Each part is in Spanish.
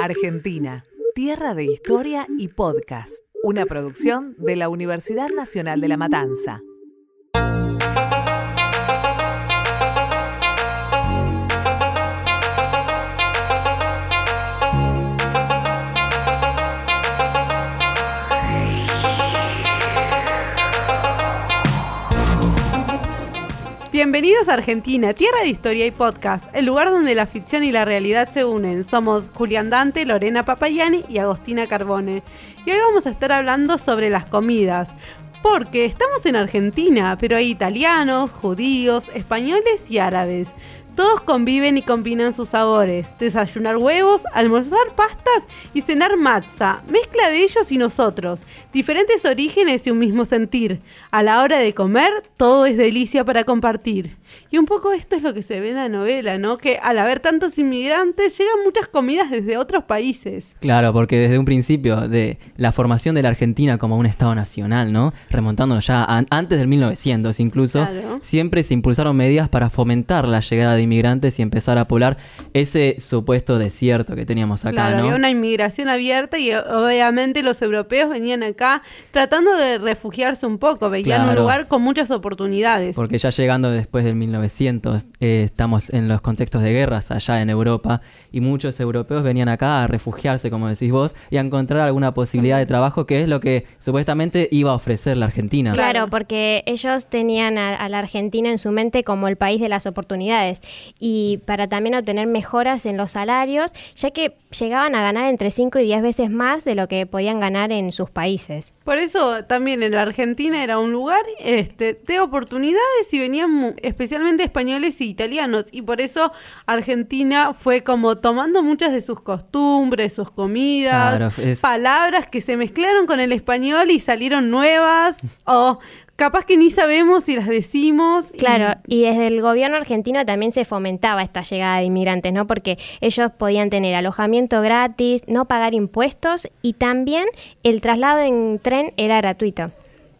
Argentina, tierra de historia y podcast. Una producción de la Universidad Nacional de La Matanza. Bienvenidos a Argentina, tierra de historia y podcast, el lugar donde la ficción y la realidad se unen. Somos Julián Dante, Lorena Papayani y Agostina Carbone. Y hoy vamos a estar hablando sobre las comidas. Porque estamos en Argentina, pero hay italianos, judíos, españoles y árabes. Todos conviven y combinan sus sabores. Desayunar huevos, almorzar pastas y cenar matza. Mezcla de ellos y nosotros. Diferentes orígenes y un mismo sentir. A la hora de comer, todo es delicia para compartir. Y un poco esto es lo que se ve en la novela, ¿no? Que al haber tantos inmigrantes llegan muchas comidas desde otros países. Claro, porque desde un principio de la formación de la Argentina como un Estado nacional, ¿no? Remontándonos ya antes del 1900 incluso, siempre se impulsaron medidas para fomentar la llegada de inmigrantes y empezar a poblar ese supuesto desierto que teníamos acá. Claro, había una inmigración abierta y obviamente los europeos venían acá tratando de refugiarse un poco, veían un lugar con muchas oportunidades. Porque ya llegando después del 1900 eh, estamos en los contextos de guerras allá en Europa y muchos europeos venían acá a refugiarse, como decís vos, y a encontrar alguna posibilidad de trabajo que es lo que supuestamente iba a ofrecer la Argentina. Claro, porque ellos tenían a la Argentina en su mente como el país de las oportunidades y para también obtener mejoras en los salarios, ya que llegaban a ganar entre 5 y 10 veces más de lo que podían ganar en sus países. Por eso también en la Argentina era un lugar este, de oportunidades y venían especialmente españoles y italianos y por eso Argentina fue como tomando muchas de sus costumbres, sus comidas, palabras que se mezclaron con el español y salieron nuevas o capaz que ni sabemos si las decimos. Claro, y... desde el gobierno argentino también se fomentaba esta llegada de inmigrantes, ¿no? Porque ellos podían tener alojamiento gratis, no pagar impuestos y también el traslado en tren era gratuito.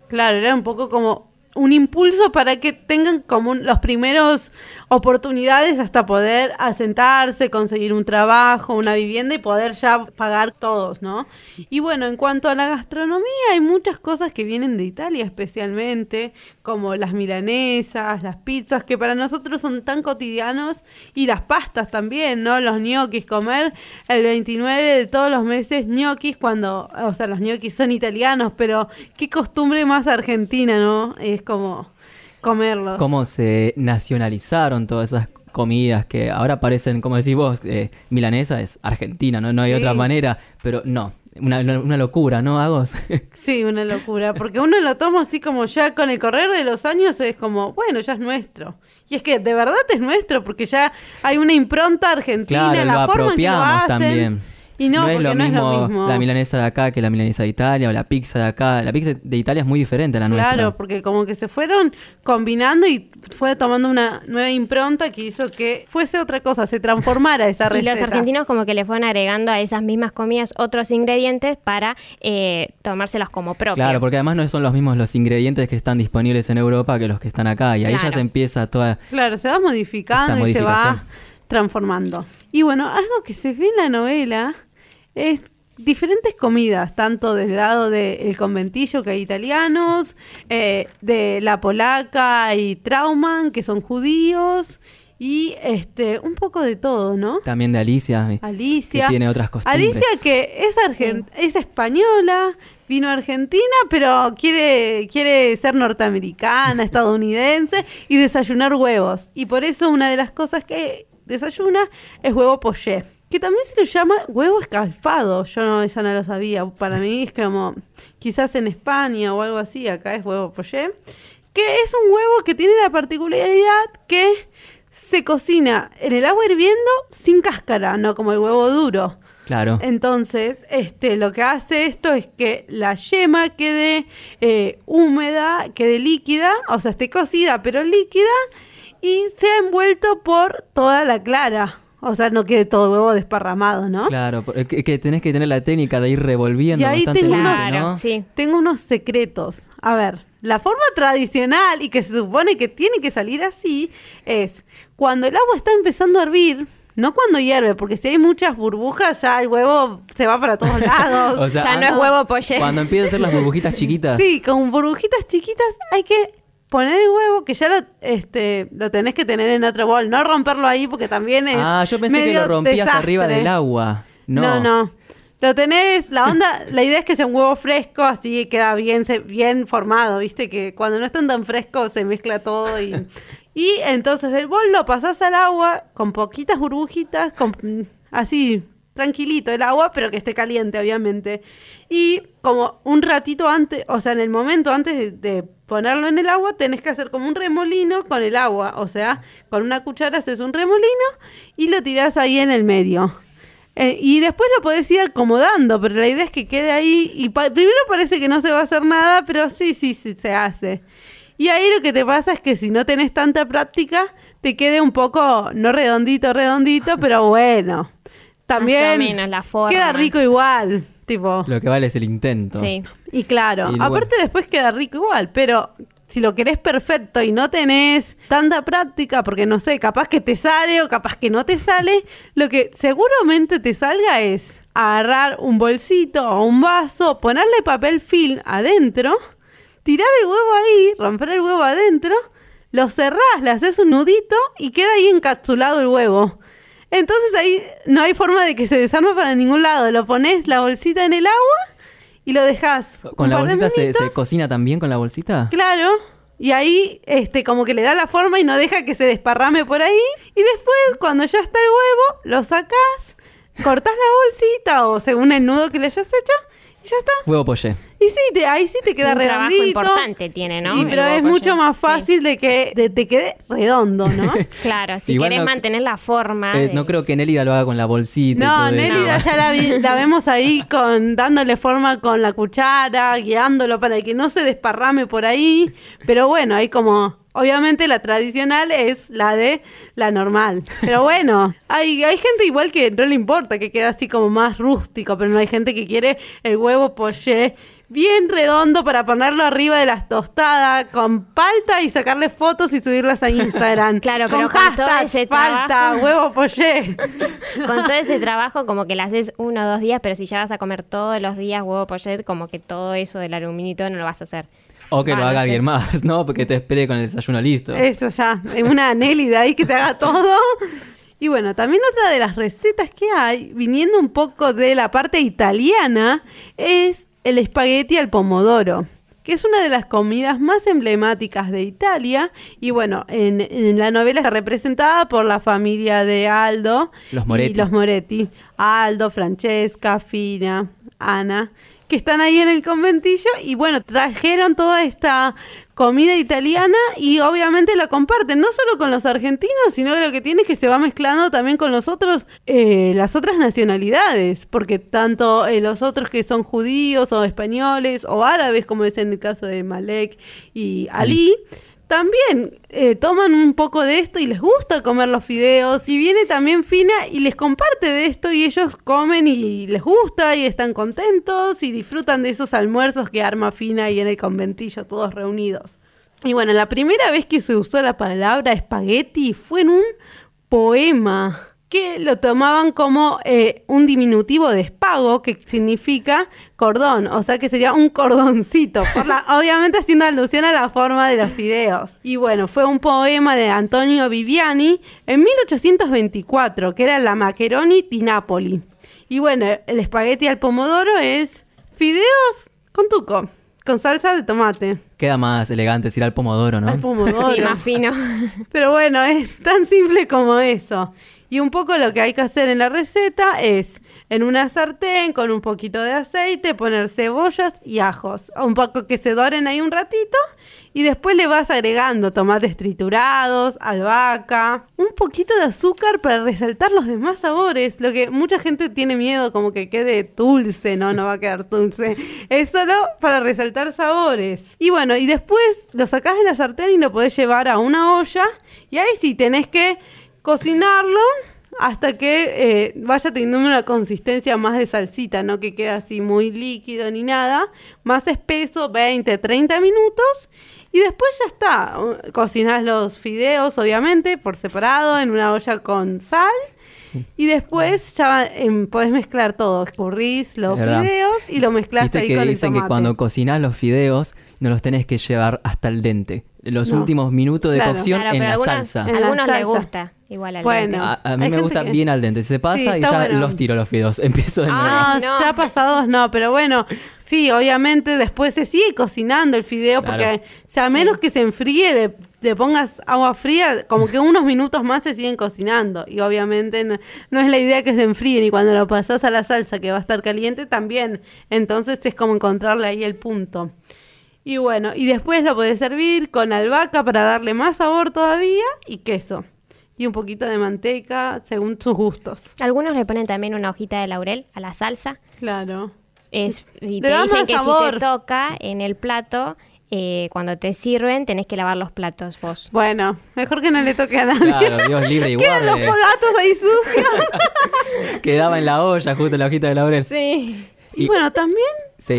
Claro, era un poco como un impulso para que tengan como los primeros oportunidades hasta poder asentarse, conseguir un trabajo, una vivienda y poder ya pagar todos, ¿no? Y bueno, en cuanto a la gastronomía, hay muchas cosas que vienen de Italia especialmente, como las milanesas, las pizzas, que para nosotros son tan cotidianos, y las pastas también, ¿no? Los ñoquis, comer el 29 de todos los meses ñoquis cuando, o sea, los ñoquis son italianos, pero qué costumbre más argentina, ¿no? Es como comerlos. Cómo se nacionalizaron todas esas comidas que ahora parecen, como decís vos, eh, milanesa es argentina, ¿no? No hay otra manera, pero no, una, una, locura, ¿no, Agos? sí, una locura, porque uno lo toma así como ya con el correr de los años es como, bueno, ya es nuestro. Y es que de verdad es nuestro, porque ya hay una impronta argentina, claro, la forma en que lo hacen. también. Y no, es, lo mismo la milanesa de acá que la milanesa de Italia o la pizza de acá. La pizza de Italia es muy diferente a la nuestra. Claro, porque como que se fueron combinando y fue tomando una nueva impronta que hizo que fuese otra cosa, se transformara esa receta. Y los argentinos como que le fueron agregando a esas mismas comidas otros ingredientes para eh, tomárselas como propios. Claro, porque además no son los mismos los ingredientes que están disponibles en Europa que los que están acá. Y ahí ya se empieza toda... Claro, se va modificando y se va transformando. Y bueno, algo que se ve en la novela es diferentes comidas, tanto del lado del conventillo que hay italianos, eh, de la polaca y Trauman, que son judíos, y este un poco de todo, ¿no? También de Alicia. Alicia. Que tiene otras costumbres. Alicia que es, es española, vino a Argentina, pero quiere, quiere ser norteamericana, estadounidense y desayunar huevos. Y por eso una de las cosas que desayuna es huevo poché que también se lo llama huevo escalfado. Yo no, esa no lo sabía. Para mí es como, quizás en España o algo así, acá es huevo poché. Que es un huevo que tiene la particularidad que se cocina en el agua hirviendo sin cáscara, no como el huevo duro. Claro. Entonces, este, lo que hace esto es que la yema quede eh, húmeda, quede líquida, o sea, esté cocida pero líquida y sea envuelto por toda la clara. O sea, no quede todo huevo desparramado, ¿no? Claro, que tenés que tener la técnica de ir revolviendo. Y ahí tengo, unos, tengo unos secretos. A ver, la forma tradicional y que se supone que tiene que salir así es cuando el agua está empezando a hervir, no cuando hierve, porque si hay muchas burbujas ya el huevo se va para todos lados. ya no es huevo poché. Cuando empiezan a ser las burbujitas chiquitas. Sí, con burbujitas chiquitas hay que poner el huevo, que ya lo, este, lo tenés que tener en otro bol, no romperlo ahí porque también es. Ah, yo pensé que lo rompías arriba del agua. No, no. no. Lo tenés, la onda, la idea es que sea un huevo fresco, así queda bien, bien formado, viste, que cuando no están tan frescos se mezcla todo y, y entonces el bol lo pasás al agua con poquitas burbujitas, con, así tranquilito el agua, pero que esté caliente, obviamente. Y como un ratito antes, o sea, en el momento antes de, ponerlo en el agua, tenés que hacer como un remolino con el agua. O sea, con una cuchara haces un remolino y lo tirás ahí en el medio. Eh, y después lo podés ir acomodando, pero la idea es que quede ahí. Y primero parece que no se va a hacer nada, pero sí, sí, sí se hace. Y ahí lo que te pasa es que si no tenés tanta práctica, te quede un poco, no redondito, redondito, pero bueno. También la forma. queda rico igual. Tipo. Lo que vale es el intento. Sí. Y claro, aparte después queda rico igual, pero si lo querés perfecto y no tenés tanta práctica, porque no sé, capaz que te sale o capaz que no te sale, lo que seguramente te salga es agarrar un bolsito o un vaso, ponerle papel film adentro, tirar el huevo ahí, romper el huevo adentro, lo cerrás, le haces un nudito y queda ahí encapsulado el huevo. Entonces ahí no hay forma de que se desarme para ningún lado. Lo pones la bolsita en el agua y lo dejas. ¿Con la bolsita se, cocina también con la bolsita? Claro. Y ahí, este, como que le da la forma y no deja que se desparrame por ahí. Y después, cuando ya está el huevo, lo sacas, cortas la bolsita o según el nudo que le hayas hecho ya está. Huevo poché. Y sí, ahí sí te queda un redondito. importante tiene, ¿no? pero es mucho más fácil de que te quede redondo, ¿no? claro, si quieres mantener la forma. No creo que Nélida lo haga con la bolsita. No, Nélida ya la, la, vemos ahí con dándole forma con la cuchara, guiándolo para que no se desparrame por ahí. Pero bueno, hay como Obviamente la tradicional es la de la normal. Pero bueno, hay, hay gente igual que no le importa, que queda así como más rústico, pero no hay gente que quiere el huevo poché bien redondo para ponerlo arriba de las tostadas con palta y sacarle fotos y subirlas a Instagram. Claro, pero con, todo ese palta, huevo poché. Con todo ese trabajo como que lo haces uno o dos días, pero si ya vas a comer todos los días huevo poché, como que todo eso del aluminio no lo vas a hacer. O que lo haga alguien más, ¿no? Porque te espere con el desayuno listo. Eso ya, es una de ahí que te haga todo. Y bueno, también otra de las recetas que hay, viniendo un poco de la parte italiana, es el espagueti al pomodoro que es una de las comidas más emblemáticas de Italia. Y bueno, en, en, la novela está representada por la familia de Aldo los Moretti. y los Moretti. Aldo, Francesca, Fina, Ana que están ahí en el conventillo y bueno, trajeron toda esta comida italiana y obviamente la comparten, no solo con los argentinos, sino lo que tiene es que se va mezclando también con los otros, eh, las otras nacionalidades, porque tanto eh, los otros que son judíos o españoles o árabes, como es en el caso de Malek y Ali también eh, toman un poco de esto y les gusta comer los fideos y viene también Fina y les comparte de esto y ellos comen y les gusta y están contentos y disfrutan de esos almuerzos que arma Fina y en el conventillo todos reunidos. Y bueno, la primera vez que se usó la palabra espagueti fue en un poema que lo tomaban como eh, un diminutivo de espago, que significa cordón, o sea que sería un cordoncito, por la, obviamente haciendo alusión a la forma de los fideos. Y bueno, fue un poema de Antonio Viviani en 1824, que era la Maccheroni di Napoli. Y bueno, el espagueti al pomodoro es fideos con tuco, con salsa de tomate. Queda más elegante decir al pomodoro, ¿no? Al pomodoro. Sí, más fino. Pero bueno, es tan simple como eso. Y un poco lo que hay que hacer en la receta es en una sartén con un poquito de aceite poner cebollas y ajos, un poco que se doren ahí un ratito y después le vas agregando tomates triturados, albahaca, un poquito de azúcar para resaltar los demás sabores, lo que mucha gente tiene miedo como que quede dulce, no, no va a quedar dulce, es solo para resaltar sabores. Y bueno, y después lo sacás de la sartén y lo podés llevar a una olla. Y ahí sí tenés que cocinarlo hasta que eh, vaya teniendo una consistencia más de salsita, no que quede así muy líquido ni nada, más espeso, 20, 30 minutos y después ya está. Cocinas los fideos, obviamente, por separado en una olla con sal Y después ya em, podés mezclar todo. Escurrís los fideos y lo mezclas ¿Viste ahí que con dicen que cuando cocinás los fideos no los tenés que llevar hasta el dente. Los últimos minutos de cocción en la salsa. Algunos les gusta. Igual al bueno, dente. A, mí me gusta bien al dente. Se pasa y ya los tiro los fideos. Empiezo de nuevo. Ah, no, ya pasados no, pero bueno, sí, obviamente después se sigue cocinando el fideo porque, o sea, a menos que se enfríe, le, pongas agua fría, como que unos minutos más se siguen cocinando. Y obviamente no, no, es la idea que se enfríen y cuando lo pasas a la salsa que va a estar caliente también. Entonces es como encontrarle ahí el punto. Y bueno, y después lo podés servir con albahaca para darle más sabor todavía y queso y un poquito de manteca según sus gustos. Algunos le ponen también una hojita de laurel a la salsa. Claro. Es, y te dicen que si te toca en el plato, eh, cuando te sirven, tenés que lavar los platos vos. Bueno, mejor que no le toque a nadie. Claro, Dios libre igual. Quedan los platos ahí sucios. Quedaba en la olla justo la hojita de laurel. Sí. Y, bueno, también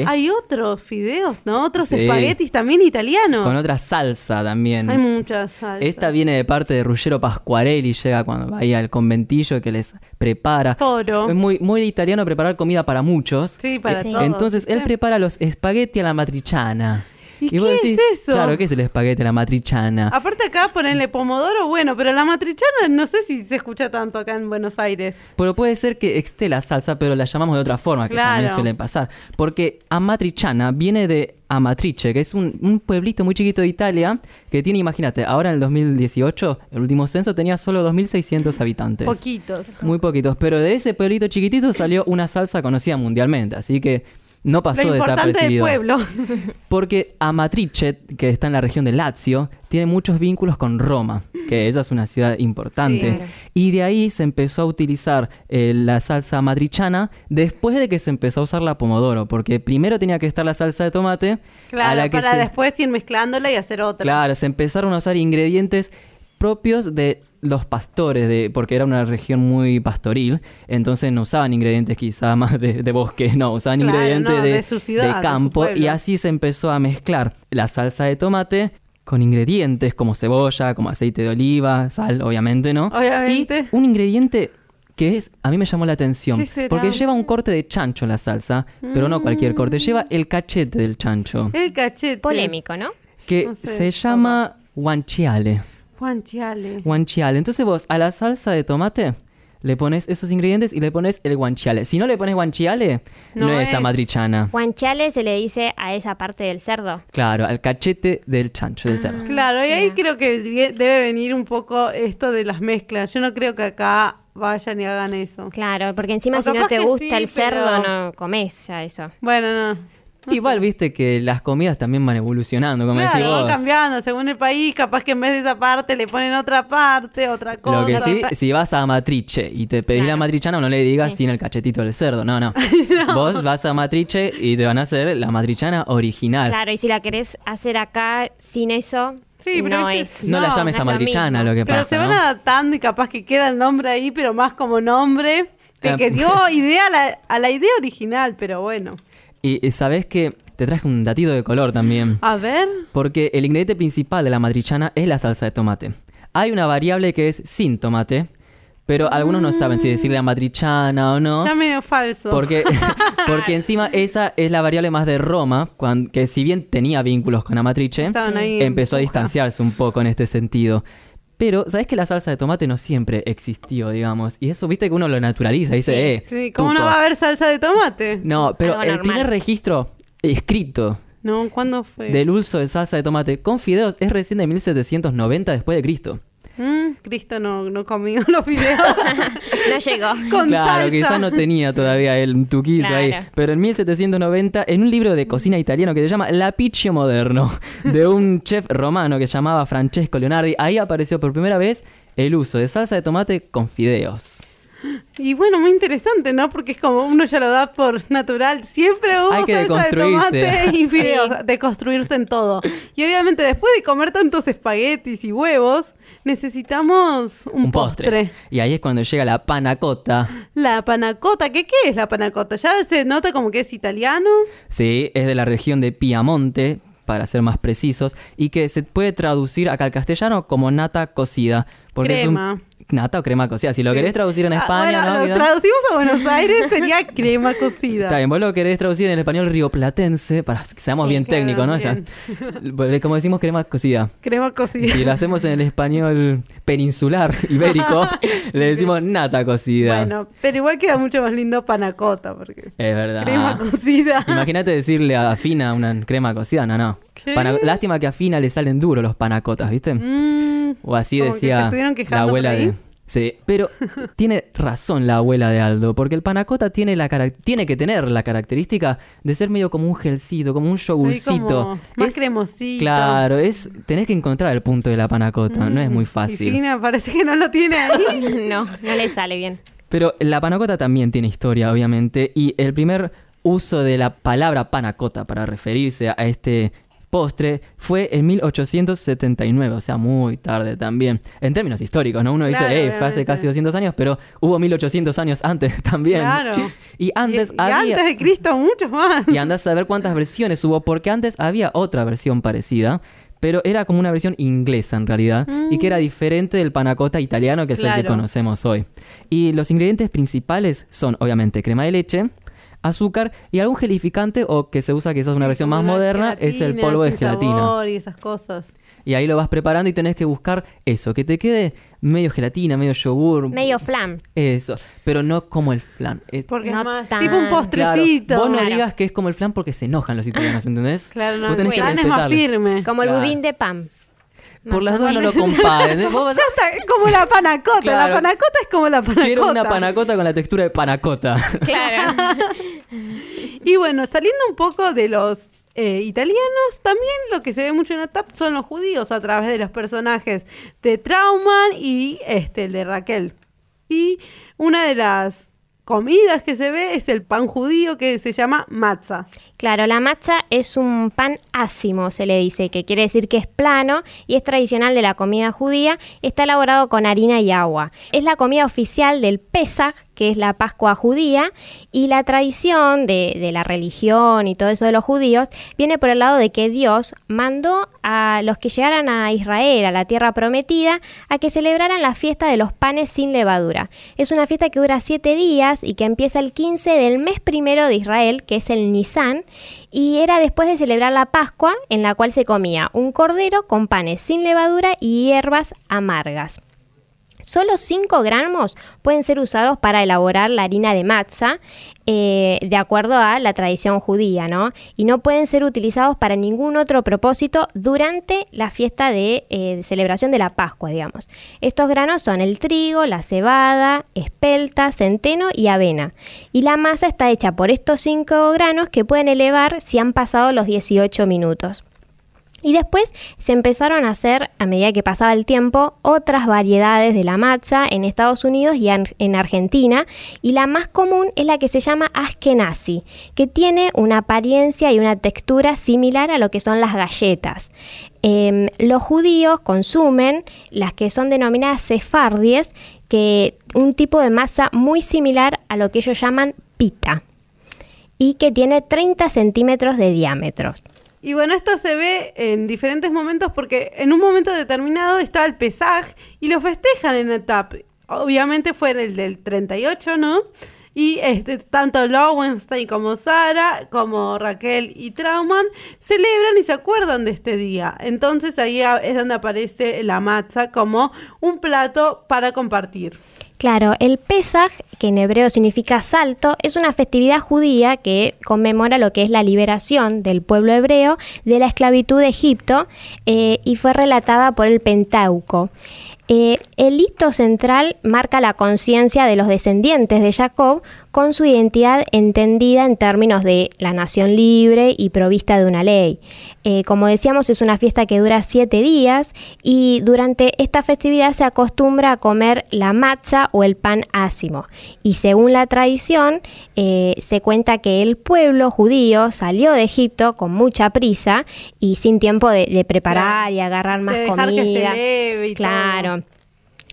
hay otros fideos, ¿no? Otros espaguetis también italianos. Con otra salsa también. Hay muchas salsas. Esta viene de parte de Ruggero Pasquarelli, llega cuando va ahí al conventillo que les prepara. Toro. Es muy, muy italiano preparar comida para muchos. Sí, para todos. Entonces él prepara los espagueti a la matriciana. ¿Y, qué es eso? Claro, ¿qué es el espagueti, la matrichana? Aparte acá ponerle pomodoro, bueno, pero la matrichana no sé si se escucha tanto acá en Buenos Aires. Pero puede ser que esté la salsa, pero la llamamos de otra forma, que también suele pasar. Porque amatrichana viene de Amatrice, que es un, pueblito muy chiquito de Italia, que tiene, imagínate, ahora en el 2018, el último censo tenía solo 2.600 habitantes. Poquitos. Muy poquitos, pero de ese pueblito chiquitito salió una salsa conocida mundialmente, así que no pasó Lo importante del pueblo. Porque Amatrice, que está en la región de Lazio, tiene muchos vínculos con Roma, que esa es una ciudad importante. Y de ahí se empezó a utilizar eh, la salsa matrichana después de que se empezó a usar la pomodoro, porque primero tenía que estar la salsa de tomate. Claro, para después ir mezclándola y hacer otra. Claro, se empezaron a usar ingredientes propios de los pastores, de, porque era una región muy pastoril, entonces no usaban ingredientes quizá más de, bosque, no, usaban ingredientes de, campo y así se empezó a mezclar la salsa de tomate con ingredientes como cebolla, como aceite de oliva, sal, obviamente, ¿no? Obviamente. Y un ingrediente que es, a mí me llamó la atención, porque lleva un corte de chancho la salsa, pero no cualquier corte, mm. lleva el cachete del chancho. El cachete. Polémico, ¿no? Que se llama guanciale. Guanciale. Guanciale. Entonces vos a la salsa de tomate le pones esos ingredientes y le pones el guanciale. Si no le pones guanciale, no, es, amatrichana. Guanciale se le dice a esa parte del cerdo. Claro, al cachete del chancho, del cerdo. Claro, y ahí creo que debe venir un poco esto de las mezclas. Yo no creo que acá vayan y hagan eso. Claro, porque encima si no te gusta el cerdo, no comes a eso. Bueno, no. Igual viste que las comidas también van evolucionando, como claro, decís vos. van cambiando según el país, capaz que en vez de esa parte le ponen otra parte, otra cosa. Lo que sí, si vas a Matriche y te pedís la matrichana, no le digas sin el cachetito del cerdo, no, no, Vos vas a Matriche y te van a hacer la matrichana original. Claro, y si la querés hacer acá sin eso, Sí, pero no, es, no, la llames a matrichana, lo, que pasa. Pero se van adaptando y capaz que queda el nombre ahí, pero más como nombre. De que dio idea a la idea original, pero bueno. Y, sabes que te traje un datito de color también. A ver. Porque el ingrediente principal de la matrichana es la salsa de tomate. Hay una variable que es sin tomate, pero algunos no saben si decirle la matrichana o no. Ya medio falso. Porque, porque encima esa es la variable más de Roma, que si bien tenía vínculos con la matrice, empezó a distanciarse un poco en este sentido. Pero, ¿sabes que la salsa de tomate no siempre existió, digamos? Y eso, viste que uno lo naturaliza, dice, eh. Sí, ¿cómo no va a haber salsa de tomate? No, pero el primer registro escrito. No, ¿cuándo fue? Del uso de salsa de tomate con fideos es recién de 1790 después de Cristo. Mm, Cristo no, no comió los videos. no llegó. claro, quizás no tenía todavía el tuquito ahí. Pero en 1790, en un libro de cocina italiano que se llama L'Apiccio Moderno, de un chef romano que se llamaba Francesco Leonardi, ahí apareció por primera vez el uso de salsa de tomate con fideos. Y bueno, muy interesante, ¿no? Porque es como uno ya lo da por natural. Siempre hubo Hay que salsa de tomate y fideos, de construirse en todo. Y obviamente después de comer tantos espaguetis y huevos, necesitamos un, postre. Y ahí es cuando llega la panacota. La panacota, ¿qué, ¿qué es la panacota? ¿Ya se nota como que es italiano? Sí, es de la región de Piamonte, para ser más precisos, y que se puede traducir acá al castellano como nata cocida Porque crema. es nata o crema cocida. Si lo querés traducir en ah, España. bueno, lo traducimos a Buenos Aires sería crema cocida. Está bien, vos lo querés traducir en el español rioplatense, para que seamos bien técnicos, ¿no? Ya, como decimos crema cocida. Crema cocida. Si lo hacemos en el español peninsular ibérico, le decimos nata cocida. Bueno, pero igual queda mucho más lindo panacota, porque. Es verdad. Crema cocida. Imagínate decirle a Fina una crema cocida, no, no. Lástima que a Fina le salen duros los panacotas, ¿viste? Mm, o así decía la abuela de... Sí, pero tiene razón la abuela de Aldo, porque el panacota tiene, la tiene que tener la característica de ser medio como un gelcito, como un yogurcito. más cremosito. Claro, es tenés que encontrar el punto de la panacota, no es muy mm, fácil. Fina parece que no lo tiene ahí. no, no le sale bien. Pero la panacota también tiene historia, obviamente, y el primer uso de la palabra panacota para referirse a este postre fue en 1879, o sea, muy tarde también. En términos históricos, ¿no? Uno dice, eh, fue hace casi 200 años, pero hubo 1800 años antes también. Claro. y antes y, antes de Cristo, muchos más. Y andas a ver cuántas versiones hubo, porque antes había otra versión parecida. Pero era como una versión inglesa en realidad y que era mm. diferente del panacota italiano que es el que conocemos hoy. Y los ingredientes principales son obviamente crema de leche, azúcar y algún gelificante o que se usa quizás una versión más moderna es el polvo de gelatina. y esas cosas. Y ahí lo vas preparando y tenés que buscar eso, que te quede medio gelatina, medio yogur. Medio flan. Eso, pero no como el flan. porque no es más tipo un postrecito. Vos no digas que es como el flan porque se enojan los italianos, ¿entendés? Claro, no. el flan es más firme. Como el budín de pan. Por las dos no lo comparen. ¿eh? ya está, como la panacota. La panacota es como la panacota. Quiero una panacota con la textura de panacota. Claro. y bueno, saliendo un poco de los eh, italianos, también lo que se ve mucho en la TAP son los judíos a través de los personajes de Trauman y este, el de Raquel. Y una de las comidas que se ve es el pan judío que se llama matzah. Claro, la matza es un pan ácimo, se le dice, que quiere decir que es plano y es tradicional de la comida judía. Está elaborado con harina y agua. Es la comida oficial del Pesach, que es la Pascua judía, y la tradición de, la religión y todo eso de los judíos viene por el lado de que Dios mandó a los que llegaran a Israel, a la tierra prometida, a que celebraran la fiesta de los panes sin levadura. Es una fiesta que dura siete días y que empieza el 15 del mes primero de Israel, que es el Nisan, y era después de celebrar la Pascua, en la cual se comía un cordero con panes sin levadura y hierbas amargas. Solo 5 gramos pueden ser usados para elaborar la harina de matza, eh, de acuerdo a la tradición judía, ¿no? Y no pueden ser utilizados para ningún otro propósito durante la fiesta de, eh, celebración de la Pascua, digamos. Estos granos son el trigo, la cebada, espelta, centeno y avena. Y la masa está hecha por estos 5 granos que pueden elevar si han pasado los 18 minutos. Y después se empezaron a hacer, a medida que pasaba el tiempo, otras variedades de la matza en Estados Unidos y en Argentina. Y la más común es la que se llama Ashkenazi, que tiene una apariencia y una textura similar a lo que son las galletas. Em, los judíos consumen las que son denominadas sefardies, que un tipo de masa muy similar a lo que ellos llaman pita, y que tiene 30 centímetros de diámetro. Y bueno, esto se ve en diferentes momentos porque en un momento determinado está el pesaje y lo festejan en el TAP. Obviamente fue el del 38, ¿no? Y este, tanto Lowenstein como Sara, como Raquel y Trauman, celebran y se acuerdan de este día. Entonces ahí es donde aparece la matza como un plato para compartir. Claro, el Pesaj, que en hebreo significa salto, es una festividad judía que conmemora lo que es la liberación del pueblo hebreo de la esclavitud de Egipto eh, y fue relatada por el Pentáuco. Eh, el hito central marca la conciencia de los descendientes de Jacob con su identidad entendida en términos de la nación libre y provista de una ley. Eh, como decíamos, es una fiesta que dura siete días y durante esta festividad se acostumbra a comer la matza o el pan ácimo. Y según la tradición, eh, se cuenta que el pueblo judío salió de Egipto con mucha prisa y sin tiempo de, preparar y agarrar más comida. claro.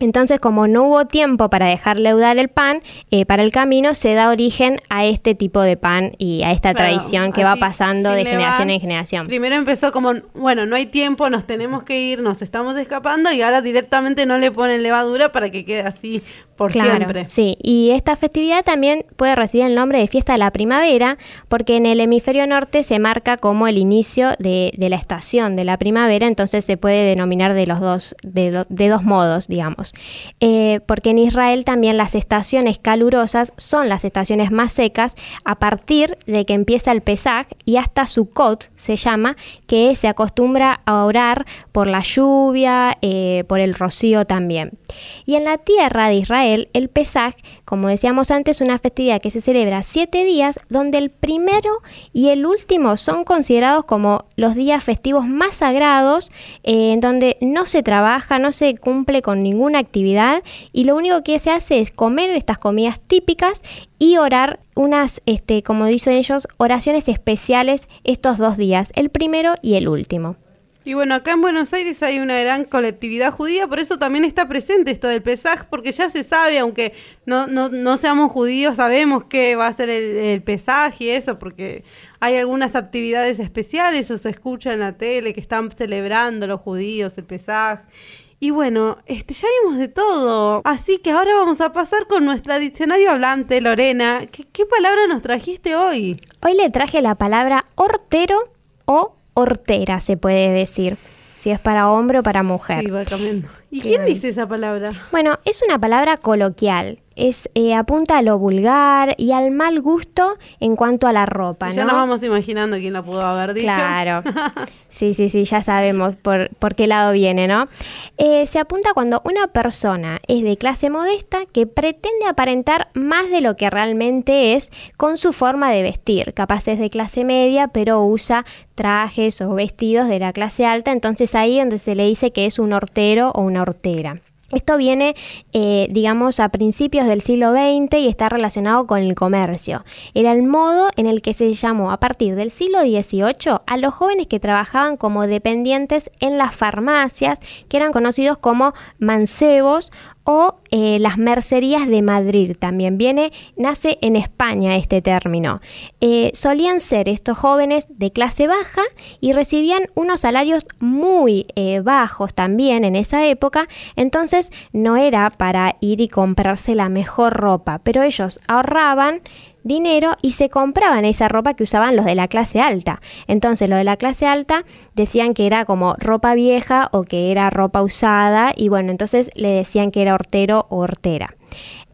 Entonces, como no hubo tiempo para dejar leudar el pan, eh, para el camino se da origen a este tipo de pan y a esta tradición que va pasando de generación en generación. Primero empezó como, bueno, no hay tiempo, nos tenemos que ir, nos estamos escapando y ahora directamente no le ponen levadura para que quede así por siempre. Sí, y esta festividad también puede recibir el nombre de fiesta de la primavera, porque en el hemisferio norte se marca como el inicio de, la estación de la primavera, entonces se puede denominar de los dos, de, dos modos, digamos. Eh, porque en Israel también las estaciones calurosas son las estaciones más secas a partir de que empieza el Pesach y hasta Sukkot se llama, que se acostumbra a orar por la lluvia, eh, por el rocío también. Y en la tierra de Israel, el Pesaj, como decíamos antes, una festividad que se celebra siete días, donde el primero y el último son considerados como los días festivos más sagrados, eh, en donde no se trabaja, no se cumple con ninguna actividad y lo único que se hace es comer estas comidas típicas y orar unas, este, como dicen ellos, oraciones especiales estos dos días, el primero y el último. Y bueno, acá en Buenos Aires hay una gran colectividad judía, por eso también está presente esto del Pesaj, porque ya se sabe, aunque no, no, no seamos judíos, sabemos que va a ser el, el Pesaj y eso, porque hay algunas actividades especiales o se escucha en la tele que están celebrando los judíos el Pesaj. Y bueno, este, ya vimos de todo. Así que ahora vamos a pasar con nuestra diccionario hablante, Lorena. ¿Qué, qué palabra nos trajiste hoy? Hoy le traje la palabra hortero o hortera, se puede decir, si es para hombre o para mujer. Sí, va cambiando. ¿Y quién dice esa palabra? Bueno, es una palabra coloquial es eh, apunta a lo vulgar y al mal gusto en cuanto a la ropa. Ya nos vamos imaginando quién la pudo haber dicho. Claro. Sí, sí, sí, ya sabemos por, por qué lado viene, ¿no? Eh, se apunta cuando una persona es de clase modesta que pretende aparentar más de lo que realmente es con su forma de vestir. Capaz es de clase media, pero usa trajes o vestidos de la clase alta, entonces ahí donde se le dice que es un hortero o una hortera. Esto viene, eh, digamos, a principios del siglo XX y está relacionado con el comercio. Era el modo en el que se llamó a partir del siglo XVIII a los jóvenes que trabajaban como dependientes en las farmacias, que eran conocidos como mancebos o eh, las mercerías de Madrid también viene, nace en España este término. Eh, solían ser estos jóvenes de clase baja y recibían unos salarios muy eh, bajos también en esa época, entonces no era para ir y comprarse la mejor ropa, pero ellos ahorraban dinero y se compraban esa ropa que usaban los de la clase alta. Entonces los de la clase alta decían que era como ropa vieja o que era ropa usada y bueno, entonces le decían que era hortero o hortera.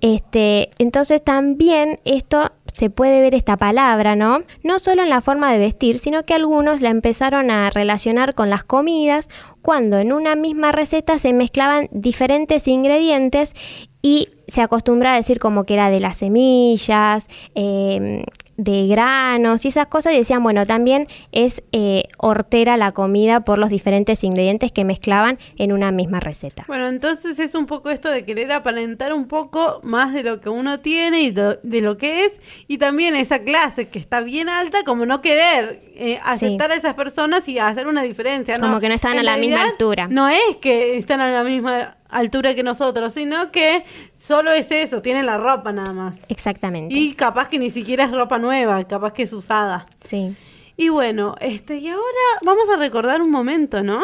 Este, entonces también esto se puede ver esta palabra, ¿no? No solo en la forma de vestir, sino que algunos la empezaron a relacionar con las comidas cuando en una misma receta se mezclaban diferentes ingredientes y se acostumbra a decir como que era de las semillas, em, de granos y esas cosas y decían, bueno, también es eh, hortera la comida por los diferentes ingredientes que mezclaban en una misma receta. Bueno, entonces es un poco esto de querer aparentar un poco más de lo que uno tiene y de, lo que es y también esa clase que está bien alta como no querer eh, aceptar a esas personas y hacer una diferencia. Como que no están a la misma altura. No es que están a la misma altura que nosotros, sino que solo es eso, tienen la ropa nada más. Exactamente. Y capaz que ni siquiera es ropa nueva, capaz que es usada. Sí. Y bueno, este, y ahora vamos a recordar un momento, ¿no?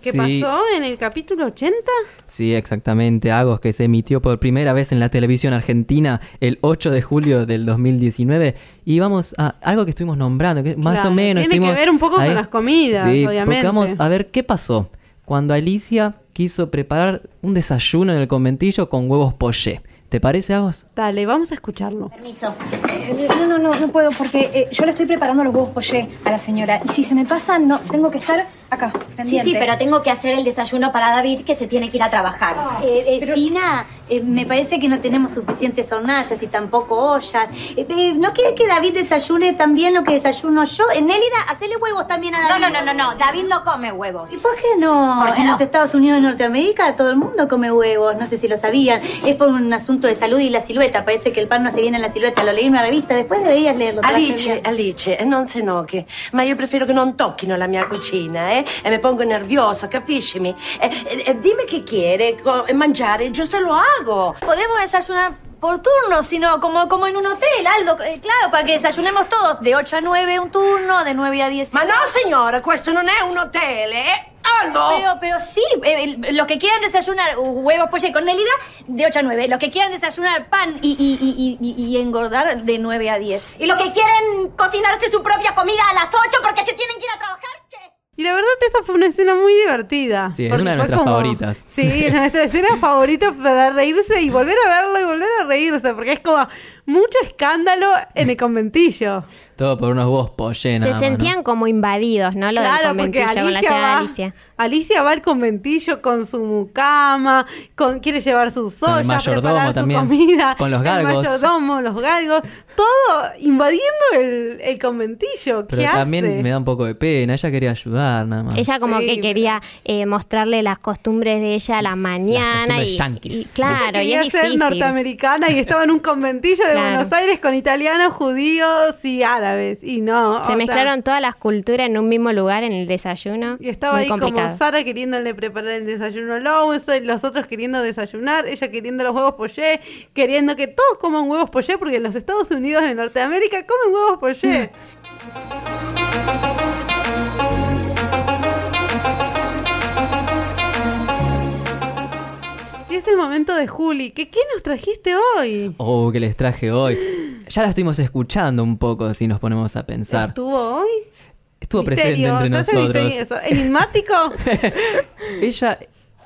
¿Qué pasó en el capítulo 80? Sí, exactamente. Agos que se emitió por primera vez en la televisión argentina el 8 de julio del 2019. Y vamos a algo que estuvimos nombrando, que más o menos. Tiene que ver un poco con las comidas, obviamente. vamos a ver qué pasó cuando Alicia quiso preparar un desayuno en el conventillo con huevos poché. ¿Te parece, Agos? Dale, vamos a escucharlo. Permiso. Eh, no, no, no, no puedo porque eh, yo le estoy preparando los huevos poché a la señora. Y si se me pasa, no, tengo que estar acá, pendiente. Sí, sí, pero tengo que hacer el desayuno para David que se tiene que ir a trabajar. Eh, eh Fina, eh, me parece que no tenemos suficientes hornallas y tampoco ollas. ¿No quiere que David desayune también lo que desayuno yo? Nélida, hacele huevos también a David. No, no, no, no, no. David no come huevos. ¿Y por qué no? Porque en los Estados Unidos de Norteamérica todo el mundo come huevos. No sé si lo sabían. Es por un asunto de salud y la silueta. Parece que el pan no se viene en la silueta. Lo leí en una revista. Después deberías leerlo. Alice, Alice, non se no che. Ma io prefiero che non tocchino la mia cucina, eh? Me e mi pongo nerviosa, capiscimi? E, e, e dimmi che quiere mangiare, io se lo hago. Podemos desayunar por turno, sino como, como en un hotel, Aldo. Eh, claro, para que desayunemos todos. De 8 a 9 un turno, de 9 a 10. Ma no, signora, questo non è un hotel, eh? Aldo! Pero, pero sí, eh, los que quieran desayunar huevos pollo con Nélida, de 8 a 9. Los que quieran desayunar pan y, y, y, y, engordar, de 9 a 10. Y los que quieren cocinarse su propia comida a las 8 porque se tienen que ir a trabajar. Y la verdad esta fue una escena muy divertida. Sí, es una de nuestras favoritas. Sí, es nuestra escena favorita para reírse y volver a verlo y volver a reírse, porque es como mucho escándalo en el conventillo. Todo por unos huevos pollenas. Se sentían como invadidos, ¿no? Lo claro, porque Alicia va, Alicia. Alicia va al conventillo con su mucama, con, quiere llevar sus ollas, preparar su comida. Con los galgos. El mayordomo, los galgos. Todo invadiendo el, el conventillo. Pero también me da un poco de pena. Ella quería ayudar, nada más. Ella como que quería eh, mostrarle las costumbres de ella a la mañana. y, y, claro, y es ser norteamericana y estaba en un conventillo de Buenos Aires con italianos, judíos y árabes. Y no. Se mezclaron todas las culturas en un mismo lugar en el desayuno. Y estaba ahí como Sara queriéndole preparar el desayuno a los otros queriendo desayunar, ella queriendo los huevos poché, queriendo que todos coman huevos poché, porque en los Estados Unidos de Norteamérica comen huevos poché. es el momento de Juli. ¿Qué, ¿Qué nos trajiste hoy? Oh, que les traje hoy. Ya la estuvimos escuchando un poco, si nos ponemos a pensar. ¿Estuvo hoy? Estuvo presente entre nosotros. ¿Enigmático? Ella,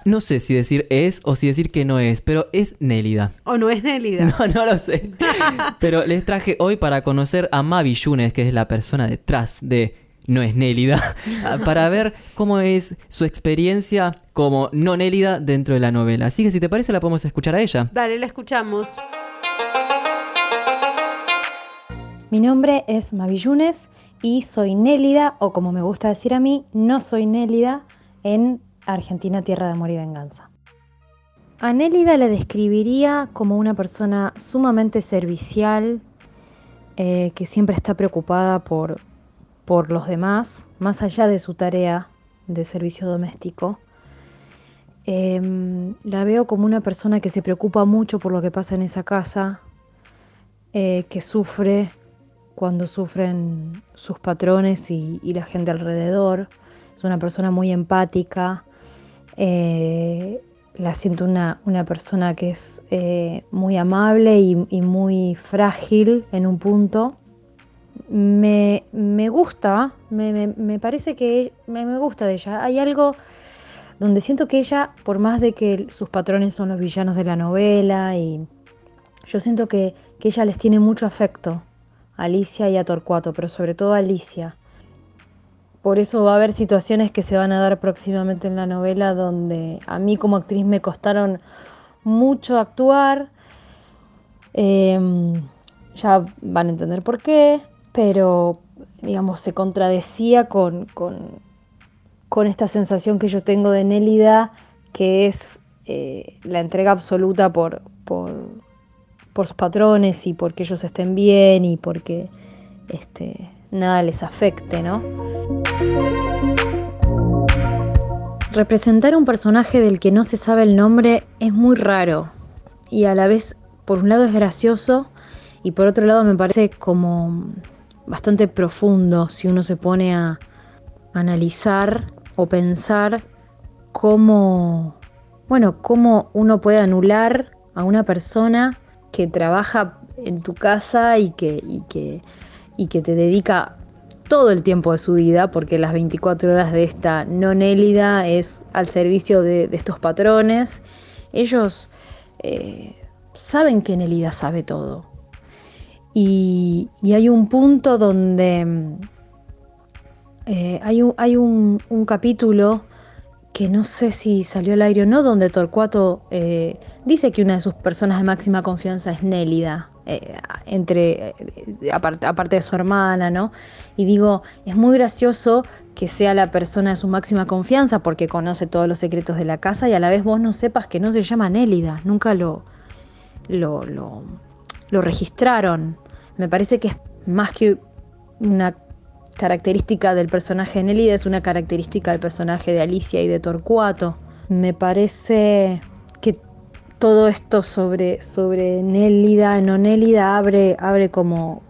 no sé si decir es o si decir que no es, pero es Nélida. ¿O no es Nélida? No, no lo sé. pero les traje hoy para conocer a Mavi Yunes, que es la persona detrás de no es Nélida, para ver cómo es su experiencia como no Nélida dentro de la novela. Así que si te parece la podemos escuchar a ella. Dale, la escuchamos. Mi nombre es Mavillunes y soy Nélida, o como me gusta decir a mí, no soy Nélida en Argentina, Tierra de Amor y Venganza. A Nélida la describiría como una persona sumamente servicial, eh, que siempre está preocupada por, por los demás, más allá de su tarea de servicio doméstico. Em, la veo como una persona que se preocupa mucho por lo que pasa en esa casa, eh, que sufre cuando sufren sus patrones y, la gente alrededor. Es una persona muy empática. Eh, la siento una, una, persona que es eh, muy amable y, y, muy frágil en un punto me, gusta, me, parece que me, gusta de ella. Hay algo donde siento que ella, por más de que sus patrones son los villanos de la novela, y yo siento que, ella les tiene mucho afecto a Alicia y a Torcuato, pero sobre todo a Alicia. Por eso va a haber situaciones que se van a dar próximamente en la novela donde a mí como actriz me costaron mucho actuar. Em, ya van a entender por qué pero digamos, se contradecía con, con, esta sensación que yo tengo de Nélida, que es eh, la entrega absoluta por, por, sus patrones y porque ellos estén bien y porque este, nada les afecte, ¿no? Representar un personaje del que no se sabe el nombre es muy raro y a la vez, por un lado es gracioso y por otro lado me parece como bastante profundo si uno se pone a analizar o pensar cómo, bueno, cómo uno puede anular a una persona que trabaja en tu casa y que, y que, y que te dedica todo el tiempo de su vida, porque las 24 horas de esta no nélida es al servicio de, estos patrones. Ellos eh, saben que Nélida sabe todo. Y, hay un punto donde eh, hay, un, hay un, capítulo que no sé si salió al aire o no, donde Torcuato eh, dice que una de sus personas de máxima confianza es Nélida, eh, entre, aparte, de su hermana, ¿no? Y digo, es muy gracioso que sea la persona de su máxima confianza porque conoce todos los secretos de la casa y a la vez vos no sepas que no se llama Nélida, nunca lo, lo, lo registraron. Me parece que es más que una característica del personaje de Nélida, es una característica del personaje de Alicia y de Torcuato. Me parece que todo esto sobre, sobre Nélida, no Nélida, abre, abre como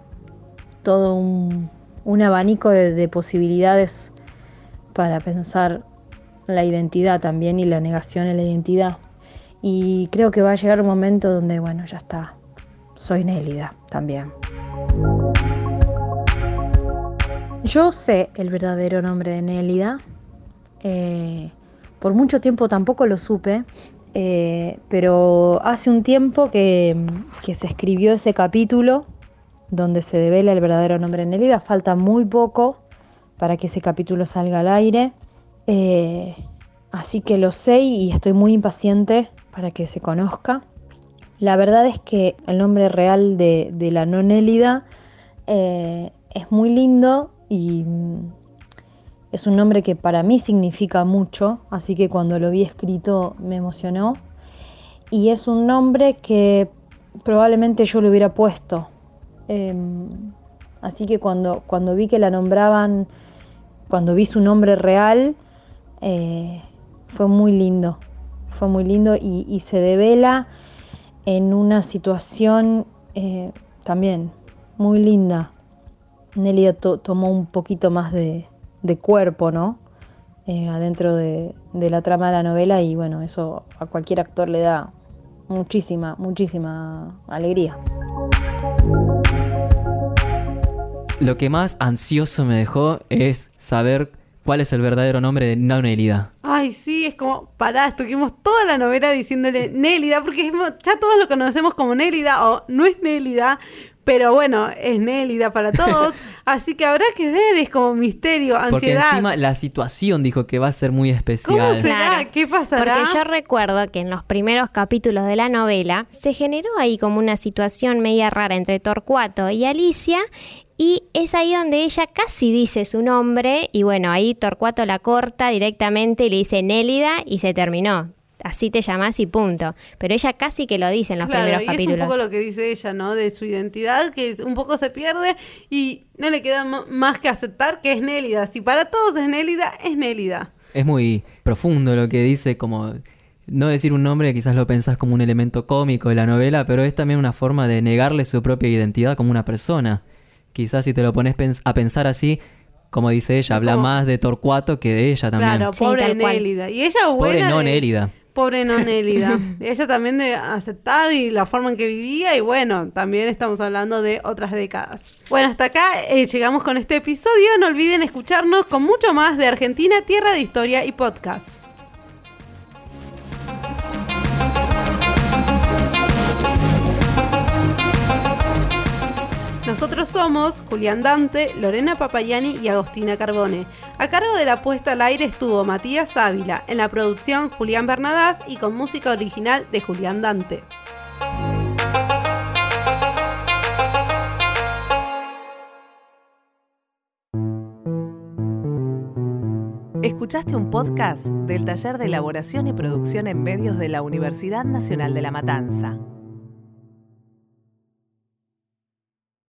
todo un, abanico de, posibilidades para pensar la identidad también y la negación de la identidad. Y creo que va a llegar un momento donde, bueno, ya está, soy Nélida también. Yo sé el verdadero nombre de Nélida. Eh, por mucho tiempo tampoco lo supe, eh, pero hace un tiempo que, se escribió ese capítulo donde se devela el verdadero nombre de Nélida. Falta muy poco para que ese capítulo salga al aire. Eh, así que lo sé y estoy muy impaciente para que se conozca. La verdad es que el nombre real de, la no Nélida es muy lindo y mm, es un nombre que para mí significa mucho, así que cuando lo vi escrito me emocionó. Y es un nombre que probablemente yo le hubiera puesto. Em, así que cuando, cuando vi que la nombraban, cuando vi su nombre real, eh, fue muy lindo. Fue muy lindo y, se devela en una situación eh, también muy linda. Nelly tomó un poquito más de, cuerpo, ¿no? Eh, adentro de, la trama de la novela y bueno, eso a cualquier actor le da muchísima, muchísima alegría. Lo que más ansioso me dejó es saber cuál es el verdadero nombre de Nélida. Ay, sí, es como, pará, estuvimos toda la novela diciéndole Nélida, porque ya todos lo conocemos como Nélida o no es Nélida, pero bueno, es Nélida para todos. así que habrá que ver, es como misterio, ansiedad. Porque encima la situación dijo que va a ser muy especial. ¿Cómo será? ¿Qué pasará? Porque yo recuerdo que en los primeros capítulos de la novela se generó ahí como una situación media rara entre Torcuato y Alicia. Y es ahí donde ella casi dice su nombre y bueno, ahí Torcuato la corta directamente y le dice Nélida y se terminó así te llamas y punto. Pero ella casi que lo dice en los primeros capítulos. Es un poco lo que dice ella, ¿no? De su identidad, que un poco se pierde y no le queda más que aceptar que es Nélida. Si para todos es Nélida, es Nélida. Es muy profundo lo que dice, como no decir un nombre, quizás lo pensás como un elemento cómico de la novela, pero es también una forma de negarle su propia identidad como una persona. Quizás si te lo pones a pensar así, como dice ella, habla más de Torcuato que de ella también. Claro, pobre Nélida. Y ella buena. Pobre no Nélida pobre Nonélida. Ella también de aceptar y la forma en que vivía y bueno, también estamos hablando de otras décadas. Bueno, hasta acá eh, llegamos con este episodio. No olviden escucharnos con mucho más de Argentina, Tierra de Historia y Podcast. Nosotros somos Julián Dante, Lorena Papayani y Agostina Carbone. A cargo de la puesta al aire estuvo Matías Ávila, en la producción Julián Bernadás y con música original de Julián Dante. Escuchaste un podcast del Taller de Elaboración y Producción en Medios de la Universidad Nacional de La Matanza.